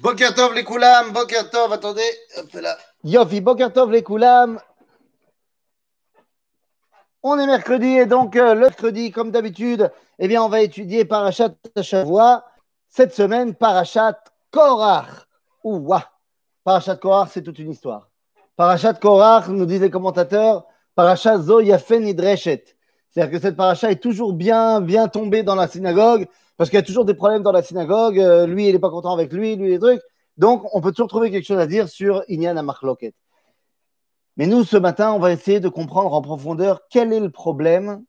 Bokertov les Koulam, Bokertov, attendez, hop là. Yofi, Bokertov les Koulam. On est mercredi et donc euh, le mercredi, comme d'habitude, eh bien, on va étudier Parachat Shavua. Cette semaine, Parachat Korach. Ouah, Parachat Korach, c'est toute une histoire. Parachat Korach, nous disent les commentateurs, Parachat Zo Yafen Idreshet. C'est-à-dire que cette paracha est toujours bien, bien tombée dans la synagogue, parce qu'il y a toujours des problèmes dans la synagogue. euh, lui, il n'est pas content avec lui, lui, les trucs. Donc, on peut toujours trouver quelque chose à dire sur Inyan Amachloket. Mais nous, ce matin, on va essayer de comprendre en profondeur quel est le problème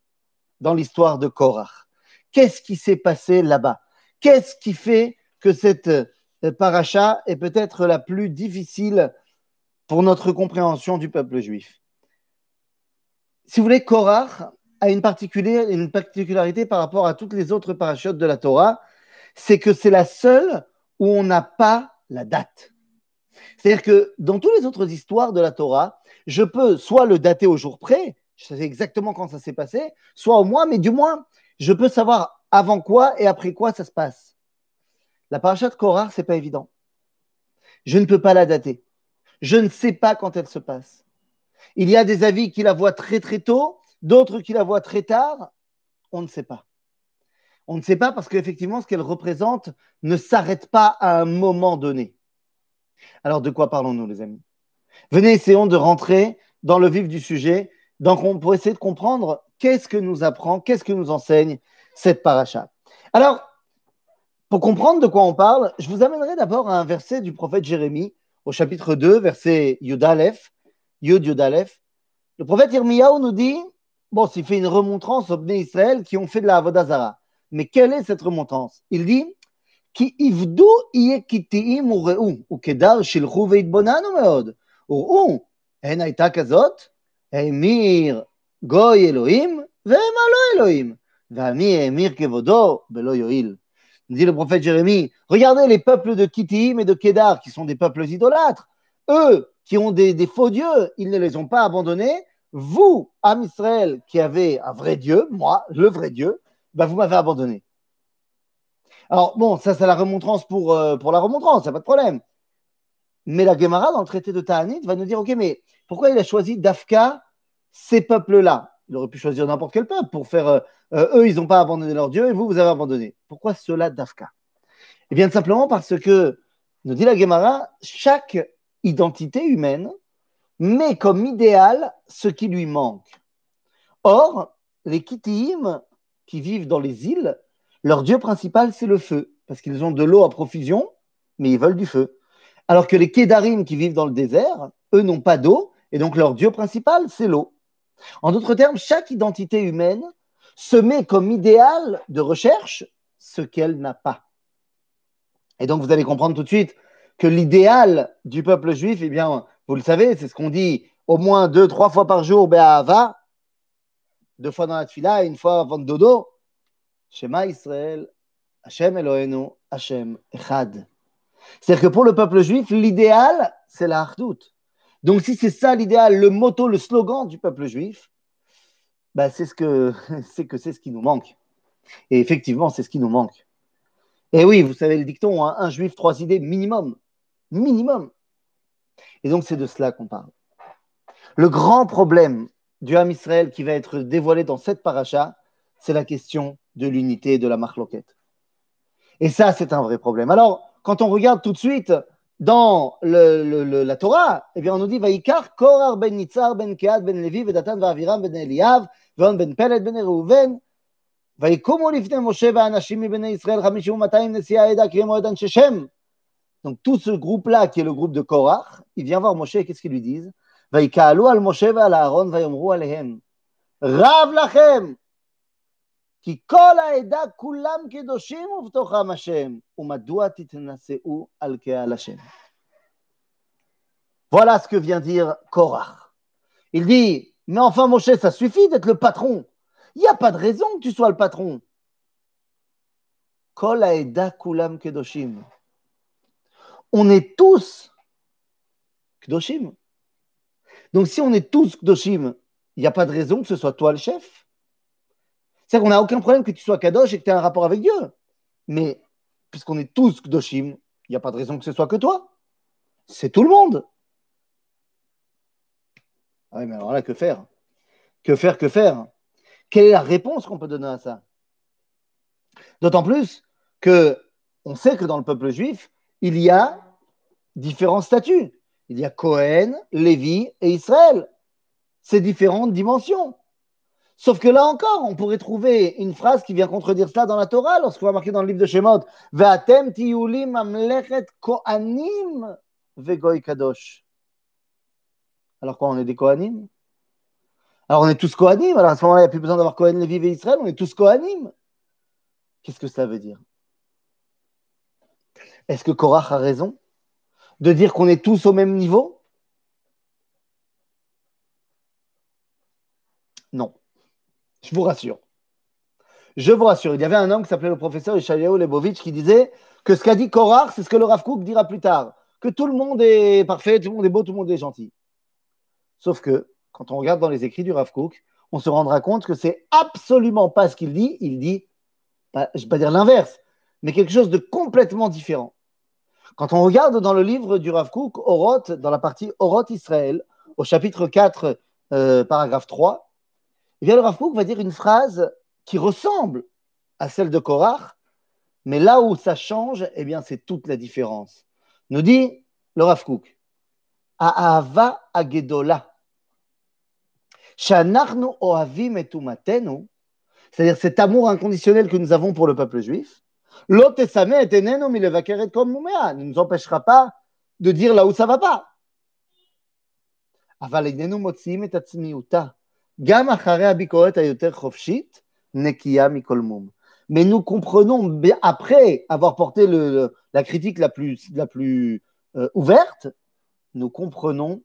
dans l'histoire de Korach. Qu'est-ce qui s'est passé là-bas? Qu'est-ce qui fait que cette euh, paracha est peut-être la plus difficile pour notre compréhension du peuple juif? Si vous voulez, Korach a une, particularité par rapport à toutes les autres parachutes de la Torah, c'est que c'est la seule où on n'a pas la date. C'est-à-dire que dans toutes les autres histoires de la Torah, je peux soit le dater au jour près, je sais exactement quand ça s'est passé, soit au mois, mais du moins, je peux savoir avant quoi et après quoi ça se passe. La paracha de Korah, c'est pas évident. Je ne peux pas la dater. Je ne sais pas quand elle se passe. Il y a des avis qui la voient très très tôt, d'autres qui la voient très tard. On ne sait pas. On ne sait pas parce qu'effectivement, ce qu'elle représente ne s'arrête pas à un moment donné. Alors, de quoi parlons-nous, les amis? Venez, essayons de rentrer dans le vif du sujet, donc on pour essayer de comprendre qu'est-ce que nous apprend, qu'est-ce que nous enseigne cette paracha. Alors, pour comprendre de quoi on parle, je vous amènerai d'abord à un verset du prophète Jérémie, au chapitre 2, verset Yud Aleph, Yud. Le prophète Yirmiyahu nous dit, bon, s'il fait une remontrance aux Bnei Israël qui ont fait de la Avodazara. Mais quelle est cette remontrance Il dit, כי עבדו יהיה קטעים וראו, וכדר שילכו והתבוננו מאוד. וראו, הן הייתה כזאת, האמיר גוי אלוהים, והמה לא אלוהים. ועמי האמיר כבודו בלא יועיל. Dit le prophète Jérémie, regardez les peuples de Kittim et de Kédar, qui sont des peuples idolâtres. Eux, qui ont des, des faux dieux, ils ne les ont pas abandonnés. vous, âme Israël, qui avez un vrai Dieu, moi, le vrai Dieu, bah, vous m'avez abandonné. Alors, bon, ça, c'est la remontrance pour, euh, pour la remontrance, il n'y a pas de problème. Mais la Gemara, dans le traité de Ta'anit, va nous dire Ok, mais pourquoi il a choisi d'Afka ces peuples-là? Il aurait pu choisir n'importe quel peuple pour faire. euh, euh, eux, ils n'ont pas abandonné leur Dieu et vous, vous avez abandonné. Pourquoi ceux-là d'Afka? Eh bien, simplement parce que, nous dit la Gemara, chaque identité humaine met comme idéal ce qui lui manque. Or, les Kittiim qui vivent dans les îles, leur dieu principal, c'est le feu, parce qu'ils ont de l'eau à profusion, mais ils veulent du feu. Alors que les Kédarim qui vivent dans le désert, eux n'ont pas d'eau, et donc leur dieu principal, c'est l'eau. En d'autres termes, chaque identité humaine se met comme idéal de recherche ce qu'elle n'a pas. Et donc vous allez comprendre tout de suite que l'idéal du peuple juif, eh bien, vous le savez, c'est ce qu'on dit au moins deux, trois fois par jour, Be'ahava, deux fois dans la tfila une fois avant le dodo. Shema Israël, Hashem Eloheinu, Hashem Echad. C'est-à-dire que pour le peuple juif, l'idéal, c'est la hardout. Donc si c'est ça l'idéal, le motto, le slogan du peuple juif, bah, c'est ce que c'est que c'est ce qui nous manque. Et effectivement, c'est ce qui nous manque. Et oui, vous savez le dicton, hein, un juif, trois idées minimum. Minimum. Et donc c'est de cela qu'on parle. Le grand problème du Ham Israël qui va être dévoilé dans cette paracha, c'est la question de l'unité de la marloquette. Et ça, c'est un vrai problème. Alors, quand on regarde tout de suite dans le, le- le- la Torah, eh bien, on nous dit Vaikar, Korar ben Nitzar, ben Kead, ben Levi, Vedatan, Vaviram, ben Eliav, Veon ben Peled, ben Reuven, ויקומו לפני משה ואנשים מבני ישראל חמישים ומאתיים נשיאי העדה קריאים מועד אנשי שם. Donc tout ce groupe-là, qui est le groupe de Korach, il vient voir Moshe et qu'est-ce qu'ils lui disent ויקהלו על משה ועל אהרון ויאמרו עליהם רב לכם כי כל העדה כולם קדושים ובתוכם השם ומדוע תתנשאו על קהל השם. Voilà ce que vient dire Korach. Il dit, mais enfin Moshe, ça suffit d'être le patron. Il n'y a pas de raison que tu sois le patron. Kol haeda kulam kedoshim. On est tous kedoshim. Donc si on est tous kedoshim, il n'y a pas de raison que ce soit toi le chef. C'est-à-dire qu'on n'a aucun problème que tu sois kadosh et que tu aies un rapport avec Dieu. Mais puisqu'on est tous kedoshim, il il n'y a pas de raison que ce soit que toi. C'est tout le monde. Ah oui, mais alors là, que faire? Que faire, que faire? Quelle est la réponse qu'on peut donner à ça? D'autant plus que on sait que dans le peuple juif, il y a différents statuts. Il y a Cohen, Lévi et Israël. Ces différentes dimensions. Sauf que là encore, on pourrait trouver une phrase qui vient contredire cela dans la Torah, lorsqu'on va marquer dans le livre de Shemot. Ve'atem tiyulim amlechet kohanim vegoy kadosh. Alors quoi, on est des kohanim Alors on est tous kohanim, alors à ce moment-là, il n'y a plus besoin d'avoir Cohen, Lévi et Israël, on est tous kohanim. Qu'est-ce que ça veut dire? Est-ce que Korach a raison de dire qu'on est tous au même niveau? Non. Je vous rassure. Je vous rassure. Il y avait un homme qui s'appelait le professeur Ishayahu Lebovitch qui disait que ce qu'a dit Korach, c'est ce que le Rav Kook dira plus tard. Que tout le monde est parfait, tout le monde est beau, tout le monde est gentil. Sauf que, quand on regarde dans les écrits du Rav Kook, on se rendra compte que c'est absolument pas ce qu'il dit. Il dit, je ne vais pas dire l'inverse, mais quelque chose de complètement différent. Quand on regarde dans le livre du Rav Kook, Oroth, dans la partie Oroth Israël, au chapitre 4, euh, paragraphe 3, eh le Rav Kook va dire une phrase qui ressemble à celle de Korach, mais là où ça change, eh bien, c'est toute la différence. Nous dit le Rav Kook, Aava agedola, shanachnu ohavim etumatenu, c'est-à-dire cet amour inconditionnel que nous avons pour le peuple juif, l'ot ne nous empêchera pas de dire là où ça va pas. אבל איננו מוציאים את עצמיותה mais nous comprenons, après avoir porté la critique la plus, la plus euh, ouverte, nous comprenons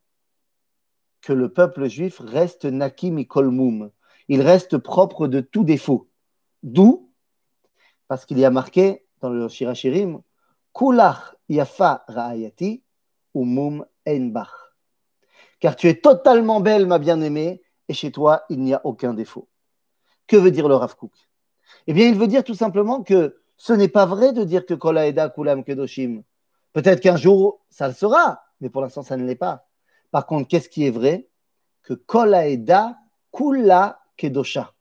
que le peuple juif reste naki mikolmum. Il reste propre de tout défaut. D'où parce qu'il y a marqué dans le Shirachirim, Kulach yafa ra'ayati umum einbach. Car tu es totalement belle, ma bien-aimée, et chez toi, il n'y a aucun défaut. Que veut dire le Rav Kook? Eh bien, il veut dire tout simplement que ce n'est pas vrai de dire que Kolaeda Kulam Kedoshim. Peut-être qu'un jour, ça le sera, mais pour l'instant, ça ne l'est pas. Par contre, qu'est-ce qui est vrai? Que Kolaeda Kula Kedosha.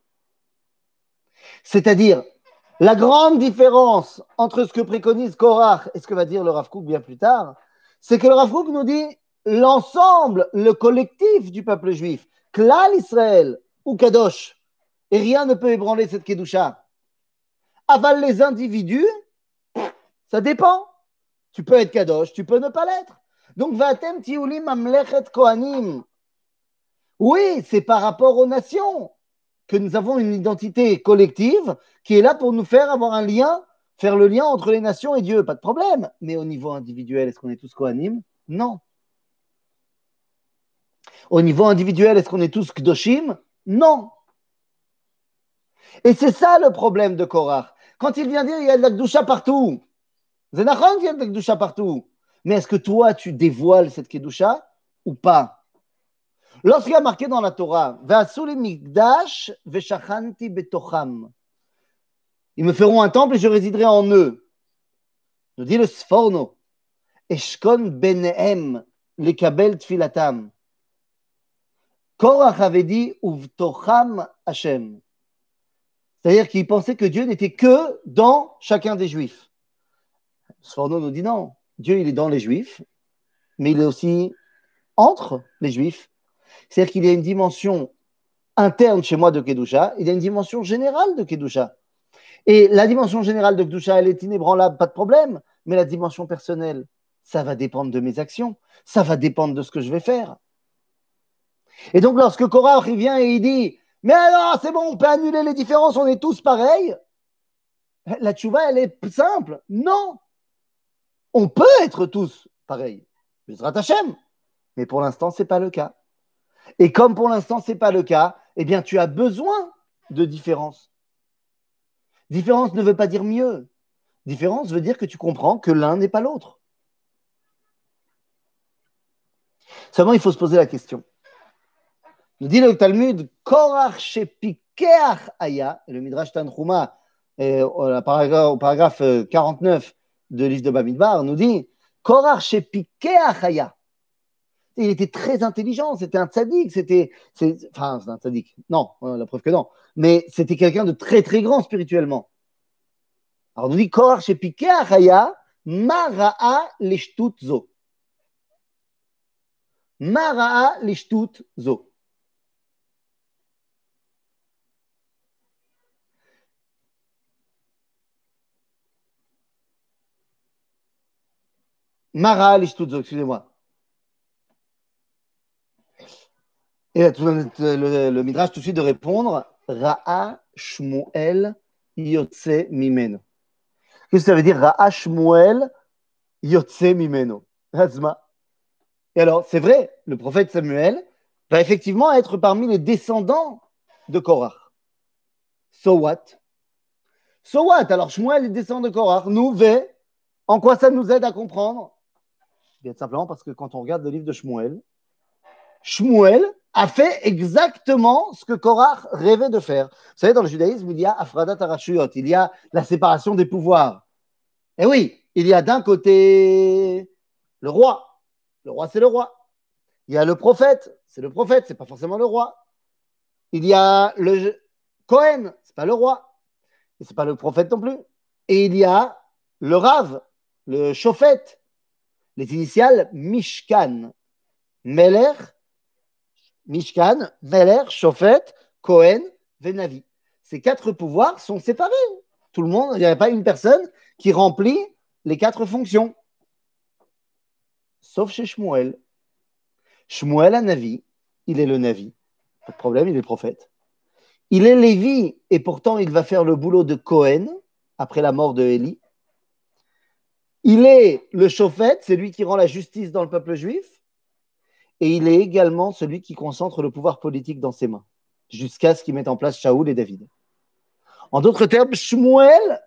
C'est-à-dire, la grande différence entre ce que préconise Korach et ce que va dire le Rav bien plus tard, c'est que le Rav nous dit l'ensemble, le collectif du peuple juif, Klal Israël ou Kadosh, et rien ne peut ébranler cette Kedusha. Aval les individus, ça dépend. Tu peux être Kadosh, tu peux ne pas l'être. Donc, Vatem Tiulim Amlechet Kohanim. Oui, c'est par rapport aux nations que nous avons une identité collective qui est là pour nous faire avoir un lien, faire le lien entre les nations et Dieu, pas de problème. Mais au niveau individuel, est-ce qu'on est tous Kohanim Non. Au niveau individuel, est-ce qu'on est tous Kdoshim? Non. Et c'est ça le problème de Korach. Quand il vient dire il y a de la partout, c'est qu'il y a de la partout. Mais est-ce que toi, tu dévoiles cette Kedusha ou pas? Lorsqu'il y a marqué dans la Torah. Ils me feront un temple et je résiderai en eux. Nous dit le Sforno. Eshkon benehem lekabel tfilatam. Korach avait dit Uvtocham Hashem. C'est-à-dire qu'il pensait que Dieu n'était que dans chacun des Juifs. Sforno nous dit non. Dieu, il est dans les Juifs, mais il est aussi entre les Juifs. C'est-à-dire qu'il y a une dimension interne chez moi de Kedusha, il y a une dimension générale de Kedusha. Et la dimension générale de Kedusha, elle est inébranlable, pas de problème. Mais la dimension personnelle, ça va dépendre de mes actions, ça va dépendre de ce que je vais faire. Et donc, lorsque Korach vient et il dit Mais alors, c'est bon, on peut annuler les différences, on est tous pareils? La tchouva, elle est simple. Non. On peut être tous pareils. Mais pour l'instant, ce n'est pas le cas. Et comme pour l'instant, ce n'est pas le cas, eh bien, tu as besoin de différence. Différence ne veut pas dire mieux. Différence veut dire que tu comprends que l'un n'est pas l'autre. Seulement, il faut se poser la question. Nous dit le Talmud, Korach Shepikeach Aya, le Midrash Tanchuma, au paragraphe 49, de l'île de Bamidbar nous dit Korach chez piqué Achaya. Il était très intelligent, c'était un tzaddik, c'était. Enfin, c'est un tzaddik. Non, la preuve que non. Mais c'était quelqu'un de très très grand spirituellement. Alors on nous dit Korach chez piqué Achaya, Mara'a leshtut zo. Mara'a leshtut zo. Mara l'ishtutzo, excusez-moi. Et là, tout le, le, le, Midrash tout de suite de répondre Ra'a Shmuel Yotse Mimeno. Qu'est-ce que ça veut dire Ra'a Shmuel Yotse Mimeno? Hazma. Et alors, c'est vrai, le prophète Samuel va effectivement être parmi les descendants de Korach. So what? So what? Alors, Shmuel est descendant de Korach. Nous, V, en quoi ça nous aide à comprendre? Bien simplement parce que quand on regarde le livre de Shmuel, Shmuel a fait exactement ce que Korach rêvait de faire. Vous savez, dans le judaïsme, il y a Afradat Arashuyot, il y a la séparation des pouvoirs. Et oui, il y a d'un côté le roi. Le roi, c'est le roi. Il y a le prophète, c'est le prophète, c'est pas forcément le roi. Il y a le Cohen, c'est pas le roi, c'est pas le prophète non plus. Et il y a le Rav, le Chauffette, les initiales Mishkan, Meler, Mishkan, Meler, Shofet, Cohen, Venavi. Ces quatre pouvoirs sont séparés. Tout le monde, il n'y avait pas une personne qui remplit les quatre fonctions. Sauf chez Shmuel. Shmuel a Navi, il est le Navi. Pas de problème, il est prophète. Il est Lévi et pourtant il va faire le boulot de Cohen après la mort de Élie. Il est le chauffette, c'est lui qui rend la justice dans le peuple juif, et il est également celui qui concentre le pouvoir politique dans ses mains, jusqu'à ce qu'il mette en place Shaoul et David. En d'autres termes, Shmuel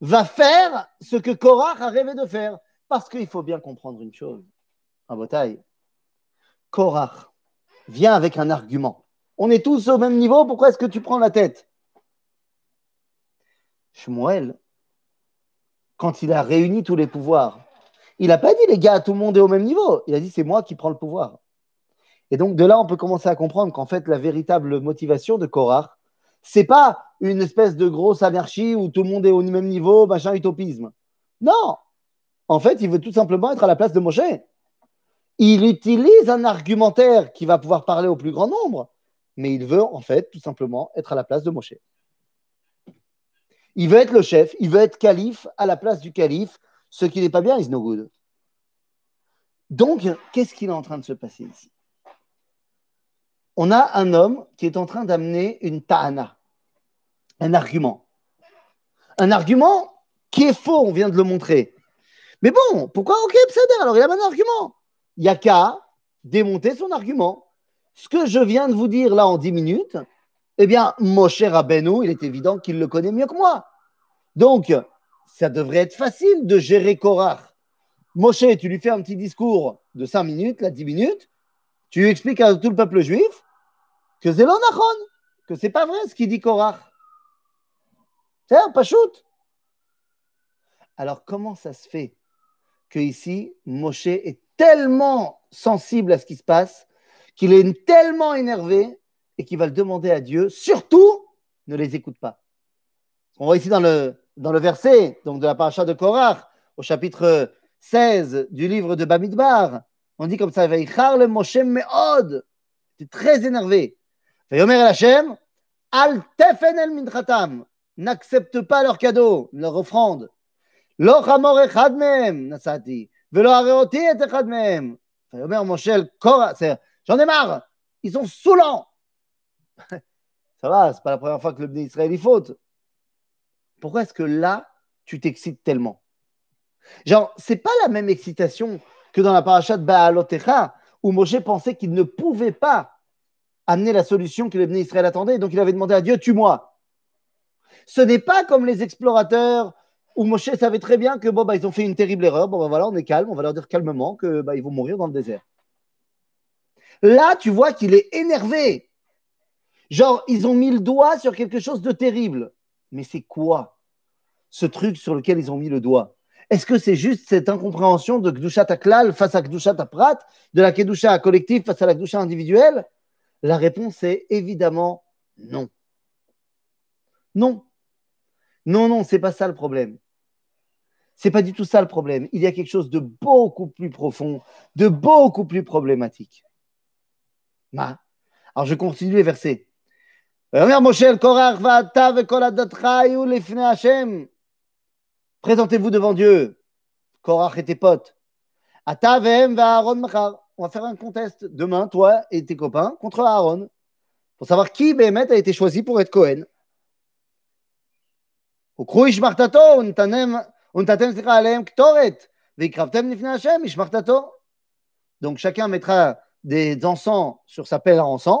va faire ce que Korach a rêvé de faire, parce qu'il faut bien comprendre une chose, en bataille. Korach vient avec un argument. On est tous au même niveau, pourquoi est-ce que tu prends la tête? Shmuel quand il a réuni tous les pouvoirs. Il n'a pas dit les gars, tout le monde est au même niveau. Il a dit c'est moi qui prends le pouvoir. Et donc de là, on peut commencer à comprendre qu'en fait, la véritable motivation de Korach, c'est pas une espèce de grosse anarchie où tout le monde est au même niveau, machin utopisme. Non. En fait, il veut tout simplement être à la place de Moshe. Il utilise un argumentaire qui va pouvoir parler au plus grand nombre, mais il veut en fait tout simplement être à la place de Moshe. Il veut être le chef, il veut être calife à la place du calife. Ce qui n'est pas bien is no good. Donc, qu'est-ce qu'il est en train de se passer ici? On a un homme qui est en train d'amener une ta'ana, un argument. Un argument qui est faux, on vient de le montrer. Mais bon, pourquoi Ok, Psader Alors, il a un argument. Il n'y a qu'à démonter son argument. Ce que je viens de vous dire là en 10 minutes, eh bien, Moshe Rabbeinu, il est évident qu'il le connaît mieux que moi. Donc, ça devrait être facile de gérer Korach. Moshe, tu lui fais un petit discours de 5 minutes, là, 10 minutes, tu lui expliques à tout le peuple juif que c'est l'onachon, que c'est pas vrai ce qu'il dit Korach. C'est un pachout. Alors, comment ça se fait que ici, Moshe est tellement sensible à ce qui se passe qu'il est tellement énervé et qui va le demander à Dieu, surtout, ne les écoute pas. On voit ici dans le, dans le verset donc de la paracha de Korach, au chapitre 16 du livre de Bamidbar, on dit comme ça, le Moshe Meod, c'est très énervé. Yomer el Hashem, Al tefen el mintratam, n'accepte pas leur cadeau, leur offrande. Lo chamor echad mehem, nasati, velo areoti et echad mehem. Yomer Moshe Korach, j'en ai marre, ils sont saoulants. Ça va, c'est pas la première fois que le Bné Israël y faute. Pourquoi est-ce que là, tu t'excites tellement? Genre, c'est pas la même excitation que dans la paracha de Baalotecha, où Moshe pensait qu'il ne pouvait pas amener la solution que le Bné Israël attendait, donc il avait demandé à Dieu, tue-moi. Ce n'est pas comme les explorateurs où Moshe savait très bien que bon, bah, ils ont fait une terrible erreur, bon, bah, voilà, on est calme, on va leur dire calmement que bah, ils vont mourir dans le désert. Là, tu vois qu'il est énervé. Genre, ils ont mis le doigt sur quelque chose de terrible. Mais c'est quoi ce truc sur lequel ils ont mis le doigt? Est-ce que c'est juste cette incompréhension de Kdushat Aklal face à Kdushat Prat, de la Kedusha collective face à la Kedusha individuelle? La réponse est évidemment non. Non. Non, non, c'est pas ça le problème. C'est pas du tout ça le problème. Il y a quelque chose de beaucoup plus profond, de beaucoup plus problématique. Ma. Alors je continue les versets. Présentez-vous devant Dieu. Korach et tes potes. On va faire un contest demain, toi et tes copains, contre Aaron. Pour savoir qui, Béhémet, a été choisi pour être Cohen. Donc chacun mettra des encens sur sa pelle à encens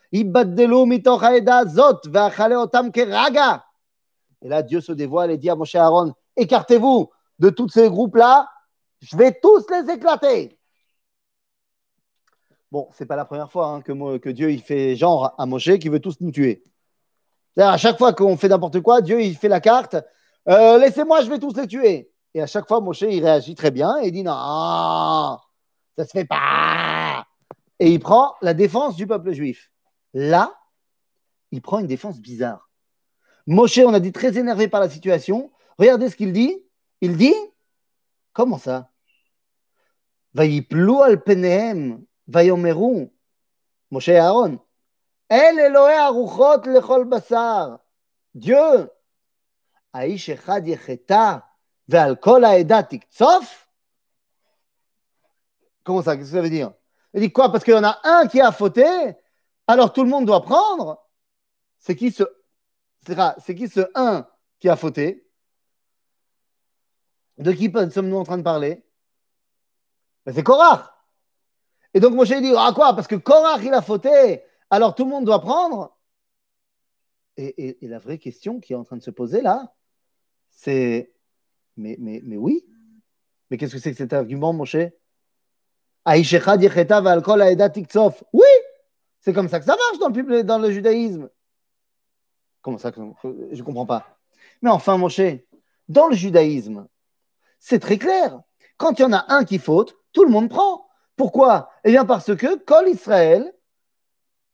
Et là, Dieu se dévoile et dit à Moshe Aaron, écartez-vous de tous ces groupes-là, je vais tous les éclater. Bon, c'est pas la première fois hein, que, Dieu il fait genre à Moshe qui veut tous nous tuer. c'est à chaque fois qu'on fait n'importe quoi, Dieu il fait la carte, euh, laissez-moi, je vais tous les tuer. Et à chaque fois, Moshe il réagit très bien et dit non, ça ne se fait pas. Et il prend la défense du peuple juif. Là, il prend une défense bizarre. Moshe, on a dit très énervé par la situation. Regardez ce qu'il dit. Il dit Comment ça? Vayiplou al penehem, vayomeru. Moshe et Aaron. El Elohe aruchot lechol basar. Dieu. Aish echad yecheta, ve'al kol tiktsof. Comment ça? Qu'est-ce que ça veut dire? Il dit quoi? Parce qu'il y en a un qui a fauté alors tout le monde doit prendre. C'est qui ce, c'est qui ce 1 qui a fauté? De qui sommes-nous en train de parler? Ben, C'est Korach. Et donc Moshe dit Ah quoi? Parce que Korach il a fauté, alors tout le monde doit prendre. Et, la vraie question qui est en train de se poser là, c'est mais, mais, mais oui. Mais qu'est-ce que c'est que cet argument, Moshe? Oui c'est comme ça que ça marche dans le, dans le judaïsme. Comment ça Je ne comprends pas. Mais enfin, mon cher, dans le judaïsme, c'est très clair. Quand il y en a un qui faute, tout le monde prend. Pourquoi? Eh bien, parce que Kol Israël,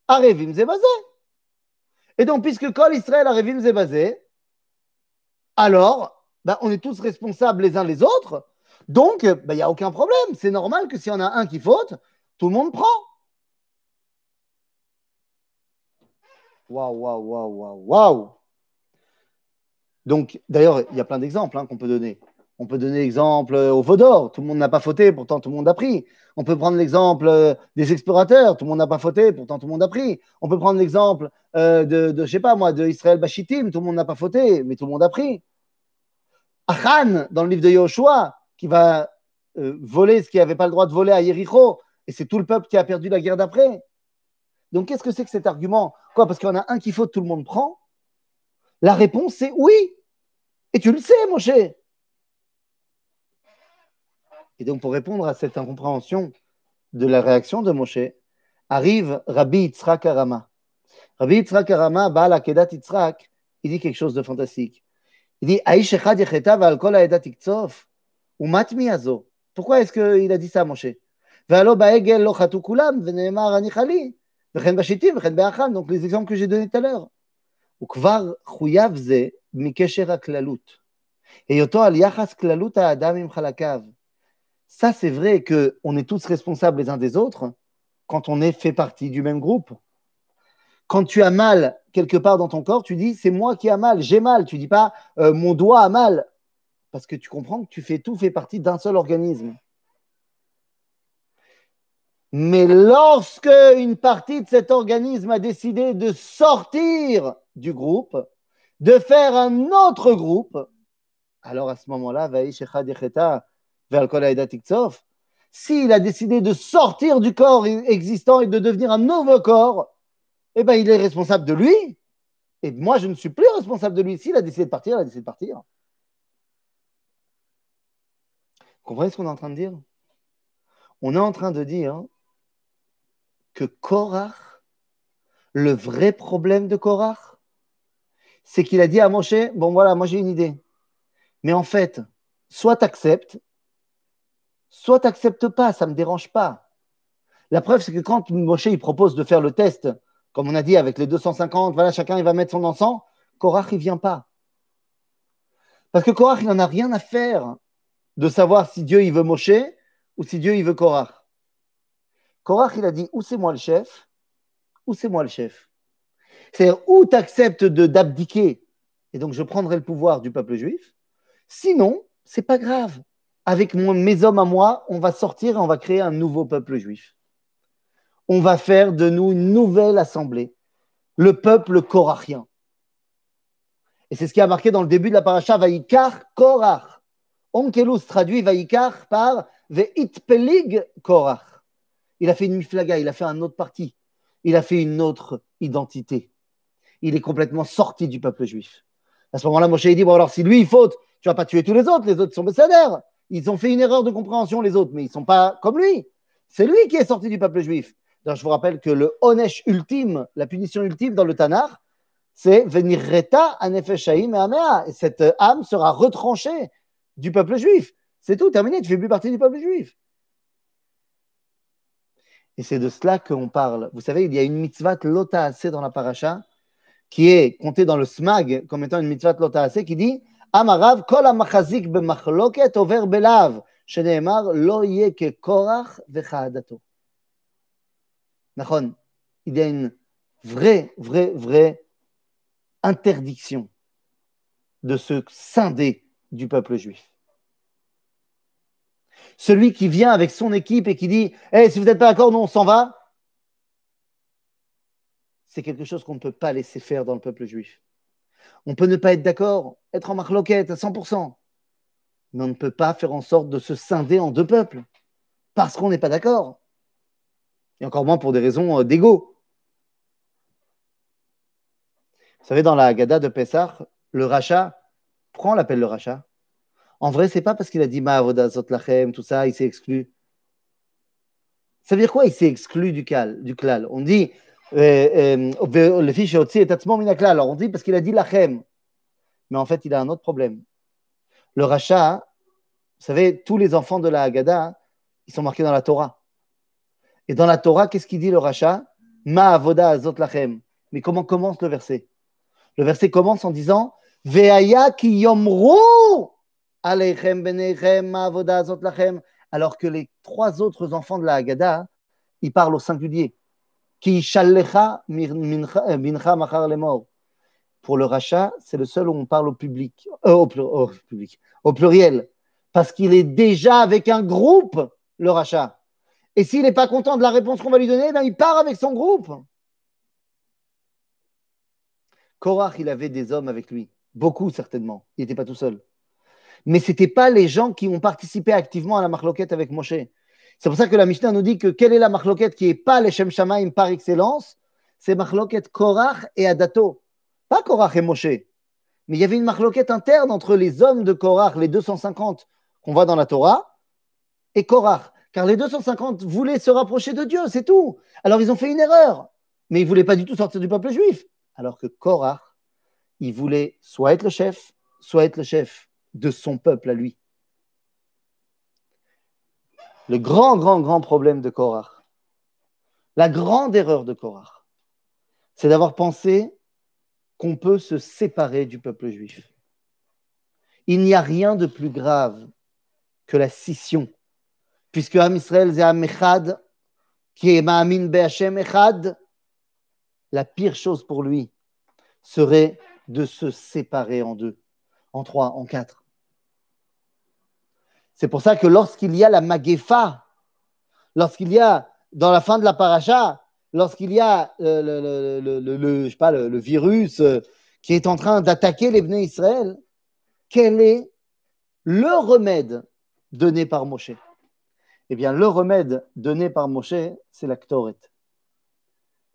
Arevim Zebazé. Et donc, puisque Kol Israël, Arevim Zebazé, alors, ben, on est tous responsables les uns les autres. Donc, il n'y a aucun problème. C'est normal que s'il y en a un qui faute, tout le monde prend. Waouh, waouh, waouh, waouh, waouh. Donc, d'ailleurs, il y a plein d'exemples hein, qu'on peut donner. On peut donner l'exemple au Vaudor, tout le monde n'a pas fauté, pourtant tout le monde a pris. On peut prendre l'exemple euh, des explorateurs, tout le monde n'a pas fauté, pourtant tout le monde a pris. On peut prendre l'exemple euh, de, de, je sais pas moi, de Israël Bachitim, tout le monde n'a pas fauté, mais tout le monde a pris. Achan, dans le livre de Yoshua, qui va euh, voler ce qui n'avait pas le droit de voler à Yericho, et c'est tout le peuple qui a perdu la guerre d'après. Donc, qu'est-ce que c'est que cet argument? Quoi Parce qu'il en a un qui faut, tout le monde prend? La réponse, c'est oui. Et tu le sais, Moshe. Et donc, pour répondre à cette incompréhension de la réaction de Moshe, arrive Rabbi Yitzhak Arama. Rabbi Yitzhak Arama, Baal Akedat Yitzhak, il dit quelque chose de fantastique. Il dit Aïsh Echad Yecheta Val Kol Azo. Pourquoi est-ce qu'il a dit ça, Moshe? Baegel Lo Kulam donc les exemples que j'ai donnés tout à l'heure. Ça, c'est vrai qu'on est tous responsables les uns des autres quand on est fait partie du même groupe. Quand tu as mal quelque part dans ton corps, tu dis c'est moi qui a mal, j'ai mal. Tu dis pas euh, mon doigt a mal parce que tu comprends que tu fais tout fait partie d'un seul organisme. Mais lorsque une partie de cet organisme a décidé de sortir du groupe, de faire un autre groupe, alors à ce moment-là, s'il a décidé de sortir du corps existant et de devenir un nouveau corps, eh ben, il est responsable de lui. Et moi, je ne suis plus responsable de lui. S'il a décidé de partir, il a décidé de partir. Vous comprenez ce qu'on est en train de dire? On est en train de dire que Korach, le vrai problème de Korach, c'est qu'il a dit à Moshe, bon voilà, moi j'ai une idée. Mais en fait, soit tu soit tu pas, ça ne me dérange pas. La preuve, c'est que quand Moshe il propose de faire le test, comme on a dit avec les 250, voilà, chacun il va mettre son encens, Korach il vient pas. Parce que Korach, il n'en a rien à faire de savoir si Dieu il veut Moshe ou si Dieu il veut Korach. Korach, il a dit ou c'est moi le chef, ou c'est moi le chef? C'est-à-dire, ou tu acceptes d'abdiquer, et donc je prendrai le pouvoir du peuple juif, sinon, c'est pas grave avec mes hommes à moi, on va sortir et on va créer un nouveau peuple juif. On va faire de nous une nouvelle assemblée, le peuple korachien. Et c'est ce qui a marqué dans le début de la paracha Vaikar Korach. Onkelus traduit Vaikar par Ve'itpelig Korach. Il a fait une miflaga, il a fait un autre parti, il a fait une autre identité. Il est complètement sorti du peuple juif. À ce moment-là, Moshe dit Bon, alors si lui il faute, tu vas pas tuer tous les autres, les autres sont bessédères. Ils ont fait une erreur de compréhension, les autres, mais ils ne sont pas comme lui. C'est lui qui est sorti du peuple juif. je vous rappelle que le Onesh ultime, la punition ultime dans le Tanakh, c'est venir reta anefeshaim et amea. Et cette âme sera retranchée du peuple juif. C'est tout, terminé, tu ne fais plus partie du peuple juif. Et c'est de cela qu'on parle. Vous savez, il y a une mitzvah lota dans la paracha qui est comptée dans le smag comme étant une mitzvah lota qui dit Amarav, kol amachazik b'machloket over belav, sheneemar lo yeh ke korach vechadato. Nachon, il y a une vraie, vraie, vraie interdiction de se scinder du peuple juif. Celui qui vient avec son équipe et qui dit hey, si vous n'êtes pas d'accord, nous on s'en va, c'est quelque chose qu'on ne peut pas laisser faire dans le peuple juif. On peut ne pas être d'accord, être en marloquette à 100%, mais on ne peut pas faire en sorte de se scinder en deux peuples parce qu'on n'est pas d'accord. Et encore moins pour des raisons euh, d'ego. Vous savez, dans la Haggadah de Pessah, le rachat, on l'appelle le rachat? En vrai, c'est pas parce qu'il a dit Ma'avoda Lachem, tout ça, il s'est exclu. Ça veut dire quoi Il s'est exclu du, cal, du klal? On dit euh, euh, le fils est Alors on dit parce qu'il a dit lachem. Mais en fait, il a un autre problème. Le rachat, vous savez, tous les enfants de la Haggadah, ils sont marqués dans la Torah. Et dans la Torah, qu'est-ce qu'il dit le rachat Ma avoda azot lachem. Mais comment commence le verset? Le verset commence en disant Veaya ki yomru Alors que les trois autres enfants de la Haggadah, ils parlent au singulier. Mincha machar lemor. Pour le rachat, c'est le seul où on parle au public, euh, au, public, au pluriel, parce qu'il est déjà avec un groupe, le rachat. Et s'il n'est pas content de la réponse qu'on va lui donner, ben il part avec son groupe. Korach, il avait des hommes avec lui, beaucoup certainement. Il n'était pas tout seul. Mais ce n'étaient pas les gens qui ont participé activement à la marloquette avec Moshe. C'est pour ça que la Mishnah nous dit que quelle est la marloquette qui n'est pas les Shem Shamaim par excellence? C'est marloquette Korach et Adato. Pas Korach et Moshe. Mais il y avait une marloquette interne entre les hommes de Korach, les 250 qu'on voit dans la Torah, et Korach. Car les 250 voulaient se rapprocher de Dieu, c'est tout. Alors ils ont fait une erreur. Mais ils ne voulaient pas du tout sortir du peuple juif. Alors que Korach, il voulait soit être le chef, soit être le chef de son peuple à lui le grand, grand, grand problème de Korach, la grande erreur de Korach, c'est d'avoir pensé qu'on peut se séparer du peuple juif. Il n'y a rien de plus grave que la scission, puisque Am Israël Echad, qui est Ma'amin Be'Hashem Echad, la pire chose pour lui serait de se séparer en deux, en trois, en quatre. C'est pour ça que lorsqu'il y a la magefa, lorsqu'il y a, dans la fin de la paracha, lorsqu'il y a euh, le, le, virus euh, qui est en train d'attaquer les Bnei Israël, quel est le remède donné par Moshe? Eh bien, le remède donné par Moshe, c'est la.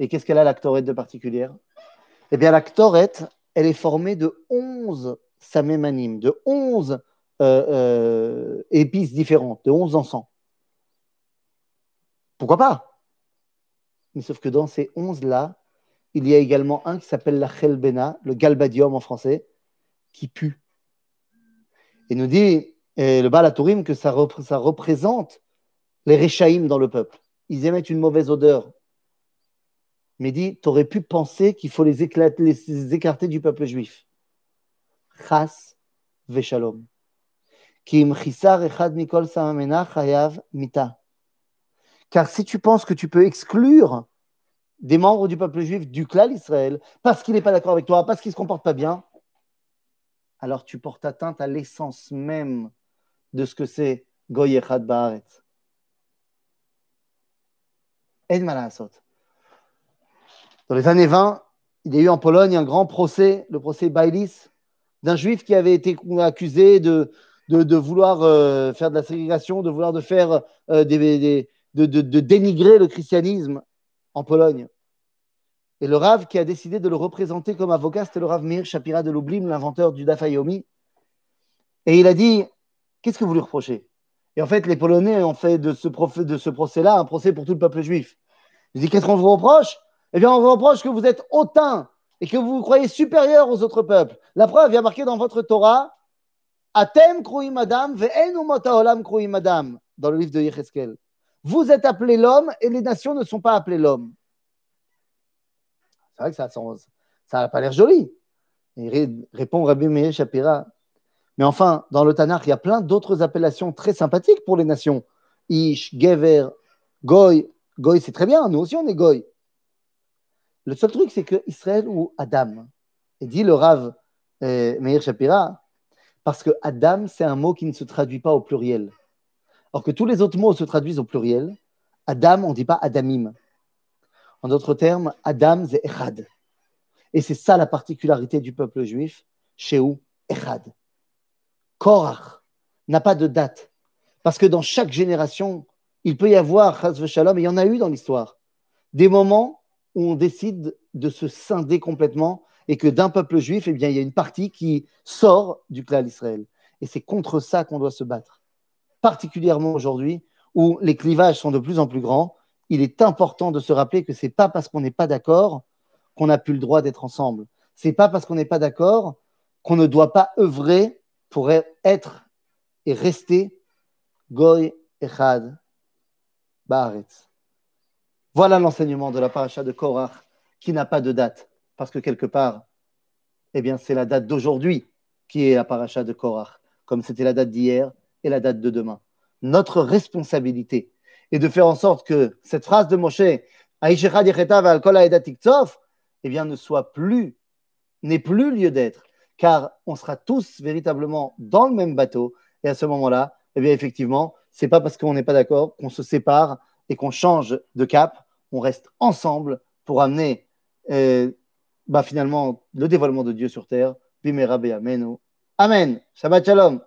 Et qu'est-ce qu'elle a, la Ktoret de particulière? Eh bien, la elle est formée de 11 samémanim, de 11 euh, euh, épices différentes, de 11 encens. Pourquoi pas? Mais sauf que dans ces 11-là, il y a également un qui s'appelle la Chelbena, le galbadium en français, qui pue. Et nous dit le Balatourim que ça, représente les Réchaïm dans le peuple. Ils émettent une mauvaise odeur. Mais dit, tu pu penser qu'il faut les, écarter du peuple juif. Chas. Car si tu penses que tu peux exclure des membres du peuple juif du clan Israël parce qu'il n'est pas d'accord avec toi, parce qu'il ne se comporte pas bien, alors tu portes atteinte à l'essence même de ce que c'est Goy Echad Baaretz. Dans les années 20, il y a eu en Pologne un grand procès, le procès Bailis, d'un juif qui avait été accusé de, de, vouloir euh, faire de la ségrégation, de vouloir de faire euh, de, dénigrer le christianisme en Pologne. Et le Rav qui a décidé de le représenter comme avocat, c'était le Rav Meir Shapira de Lublim, l'inventeur du Dafayomi. Et il a dit Qu'est-ce que vous lui reprochez? Et en fait, les Polonais ont fait de ce, ce procès-là un procès pour tout le peuple juif. Il dit Qu'est-ce qu'on vous reproche? Eh bien, on vous reproche que vous êtes hautain et que vous vous croyez supérieur aux autres peuples. La preuve, il y a marqué dans votre Torah Atem kruim adam olam kruim adam dans le livre de Yecheskel. Vous êtes appelé l'homme et les nations ne sont pas appelées l'homme. C'est vrai que ça n'a pas l'air joli. Il répond Rabbi Meir Shapira. Mais enfin, dans le Tanakh, il y a plein d'autres appellations très sympathiques pour les nations. Ish, Gever, Goy. Goy, c'est très bien, nous aussi on est Goy. Le seul truc, c'est que Israël ou Adam, et dit le Rav euh, Meir Shapira, parce que Adam, c'est un mot qui ne se traduit pas au pluriel. Alors que tous les autres mots se traduisent au pluriel. Adam, on ne dit pas Adamim. En d'autres termes, Adam, c'est Echad. Et c'est ça la particularité du peuple juif, chez Echad. Korach n'a pas de date. Parce que dans chaque génération, il peut y avoir, Shalom, et il y en a eu dans l'histoire, des moments où on décide de se scinder complètement et que d'un peuple juif, eh bien, il y a une partie qui sort du clan d'Israël. Et c'est contre ça qu'on doit se battre particulièrement aujourd'hui où les clivages sont de plus en plus grands, il est important de se rappeler que ce n'est pas parce qu'on n'est pas d'accord qu'on n'a plus le droit d'être ensemble. Ce n'est pas parce qu'on n'est pas d'accord qu'on ne doit pas œuvrer pour être et rester Goy Echad Baaretz. Voilà l'enseignement de la paracha de Korach qui n'a pas de date, parce que quelque part, eh bien, c'est la date d'aujourd'hui qui est la paracha de Korach, comme c'était la date d'hier, et la date de demain. Notre responsabilité est de faire en sorte que cette phrase de Moshe, eh bien, ne soit plus, n'ait plus lieu d'être, car on sera tous véritablement dans le même bateau. Et à ce moment-là, eh bien, effectivement, c'est pas parce qu'on n'est pas d'accord qu'on se sépare et qu'on change de cap. On reste ensemble pour amener euh, bah, finalement le dévoilement de Dieu sur terre. Bimera Amen. Shabbat Shalom.